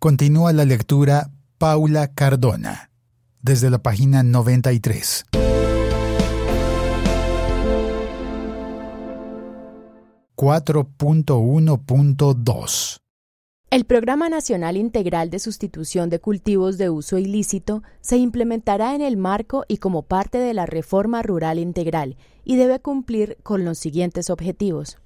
Continúa la lectura Paula Cardona, desde la página 93. 4.1.2 el Programa Nacional Integral de Sustitución de Cultivos de Uso Ilícito se implementará en el marco y como parte de la Reforma Rural Integral y debe cumplir con los siguientes objetivos.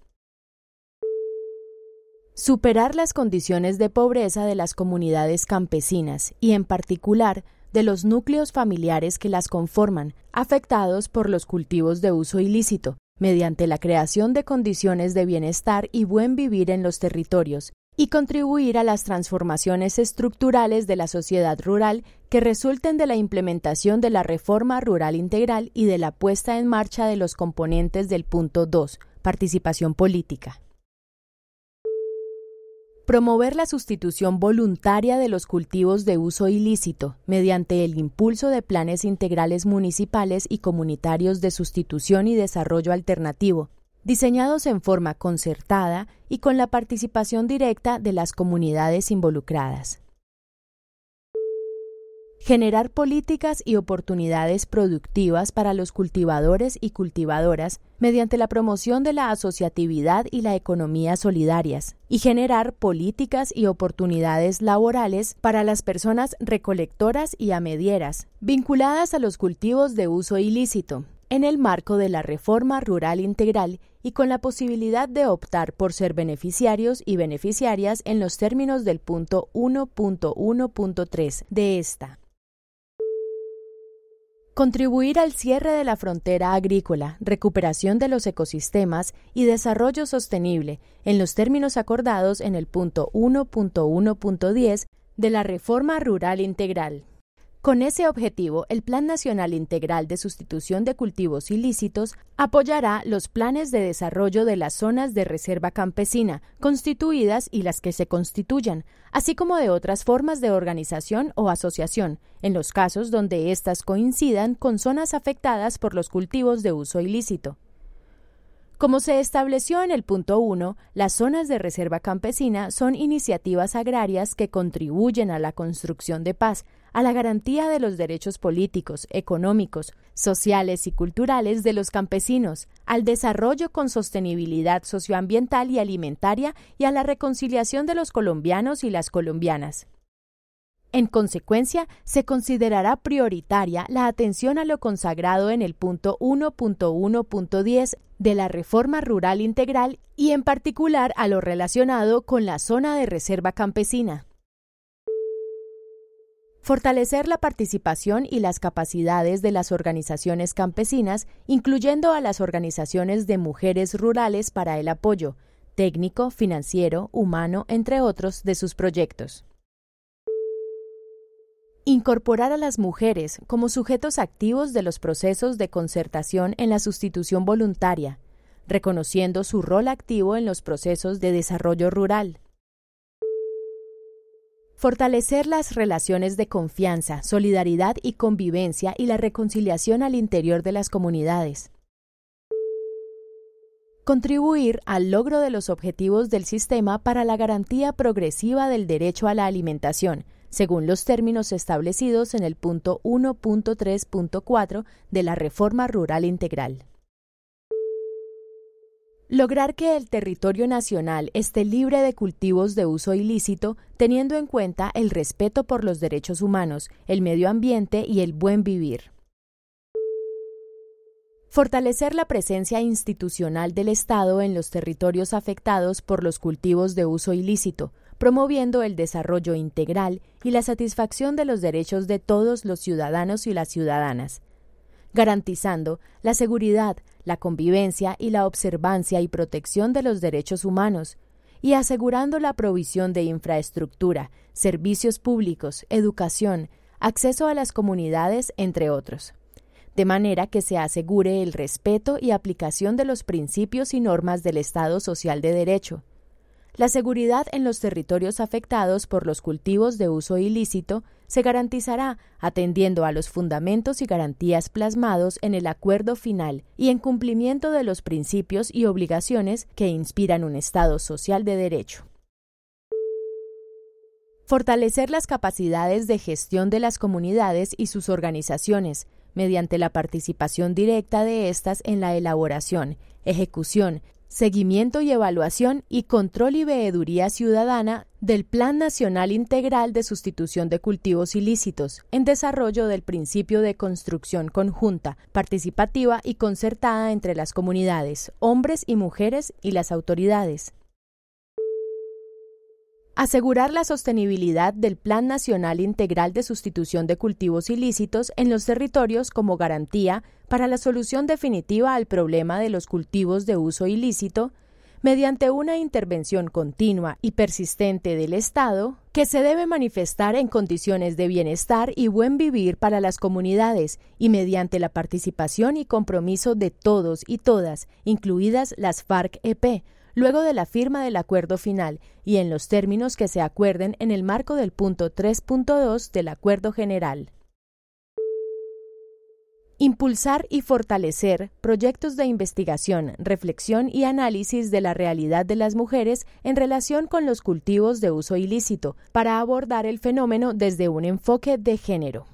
Superar las condiciones de pobreza de las comunidades campesinas y, en particular, de los núcleos familiares que las conforman, afectados por los cultivos de uso ilícito, mediante la creación de condiciones de bienestar y buen vivir en los territorios, y contribuir a las transformaciones estructurales de la sociedad rural que resulten de la implementación de la reforma rural integral y de la puesta en marcha de los componentes del punto 2, participación política. Promover la sustitución voluntaria de los cultivos de uso ilícito mediante el impulso de planes integrales municipales y comunitarios de sustitución y desarrollo alternativo, diseñados en forma concertada y con la participación directa de las comunidades involucradas generar políticas y oportunidades productivas para los cultivadores y cultivadoras mediante la promoción de la asociatividad y la economía solidarias, y generar políticas y oportunidades laborales para las personas recolectoras y amedieras, vinculadas a los cultivos de uso ilícito, en el marco de la reforma rural integral y con la posibilidad de optar por ser beneficiarios y beneficiarias en los términos del punto 1.1.3 de esta. Contribuir al cierre de la frontera agrícola, recuperación de los ecosistemas y desarrollo sostenible en los términos acordados en el punto 1.1.10 de la Reforma Rural Integral. Con ese objetivo, el Plan Nacional Integral de Sustitución de Cultivos Ilícitos apoyará los planes de desarrollo de las zonas de reserva campesina, constituidas y las que se constituyan, así como de otras formas de organización o asociación, en los casos donde éstas coincidan con zonas afectadas por los cultivos de uso ilícito. Como se estableció en el punto 1, las zonas de reserva campesina son iniciativas agrarias que contribuyen a la construcción de paz, a la garantía de los derechos políticos, económicos, sociales y culturales de los campesinos, al desarrollo con sostenibilidad socioambiental y alimentaria y a la reconciliación de los colombianos y las colombianas. En consecuencia, se considerará prioritaria la atención a lo consagrado en el punto 1.1.10 de la reforma rural integral y en particular a lo relacionado con la zona de reserva campesina. Fortalecer la participación y las capacidades de las organizaciones campesinas, incluyendo a las organizaciones de mujeres rurales para el apoyo técnico, financiero, humano, entre otros, de sus proyectos. Incorporar a las mujeres como sujetos activos de los procesos de concertación en la sustitución voluntaria, reconociendo su rol activo en los procesos de desarrollo rural. Fortalecer las relaciones de confianza, solidaridad y convivencia y la reconciliación al interior de las comunidades. Contribuir al logro de los objetivos del sistema para la garantía progresiva del derecho a la alimentación, según los términos establecidos en el punto 1.3.4 de la Reforma Rural Integral. Lograr que el territorio nacional esté libre de cultivos de uso ilícito, teniendo en cuenta el respeto por los derechos humanos, el medio ambiente y el buen vivir. Fortalecer la presencia institucional del Estado en los territorios afectados por los cultivos de uso ilícito, promoviendo el desarrollo integral y la satisfacción de los derechos de todos los ciudadanos y las ciudadanas, garantizando la seguridad, la convivencia y la observancia y protección de los derechos humanos, y asegurando la provisión de infraestructura, servicios públicos, educación, acceso a las comunidades, entre otros. De manera que se asegure el respeto y aplicación de los principios y normas del Estado social de derecho, la seguridad en los territorios afectados por los cultivos de uso ilícito se garantizará atendiendo a los fundamentos y garantías plasmados en el acuerdo final y en cumplimiento de los principios y obligaciones que inspiran un Estado social de derecho. Fortalecer las capacidades de gestión de las comunidades y sus organizaciones, mediante la participación directa de éstas en la elaboración, ejecución, seguimiento y evaluación y control y veeduría ciudadana del Plan Nacional Integral de Sustitución de Cultivos Ilícitos, en desarrollo del principio de construcción conjunta, participativa y concertada entre las comunidades, hombres y mujeres y las autoridades. Asegurar la sostenibilidad del Plan Nacional Integral de Sustitución de Cultivos Ilícitos en los territorios como garantía para la solución definitiva al problema de los cultivos de uso ilícito, mediante una intervención continua y persistente del Estado, que se debe manifestar en condiciones de bienestar y buen vivir para las comunidades y mediante la participación y compromiso de todos y todas, incluidas las FARC-EP, luego de la firma del acuerdo final y en los términos que se acuerden en el marco del punto 3.2 del Acuerdo General. Impulsar y fortalecer proyectos de investigación, reflexión y análisis de la realidad de las mujeres en relación con los cultivos de uso ilícito, para abordar el fenómeno desde un enfoque de género.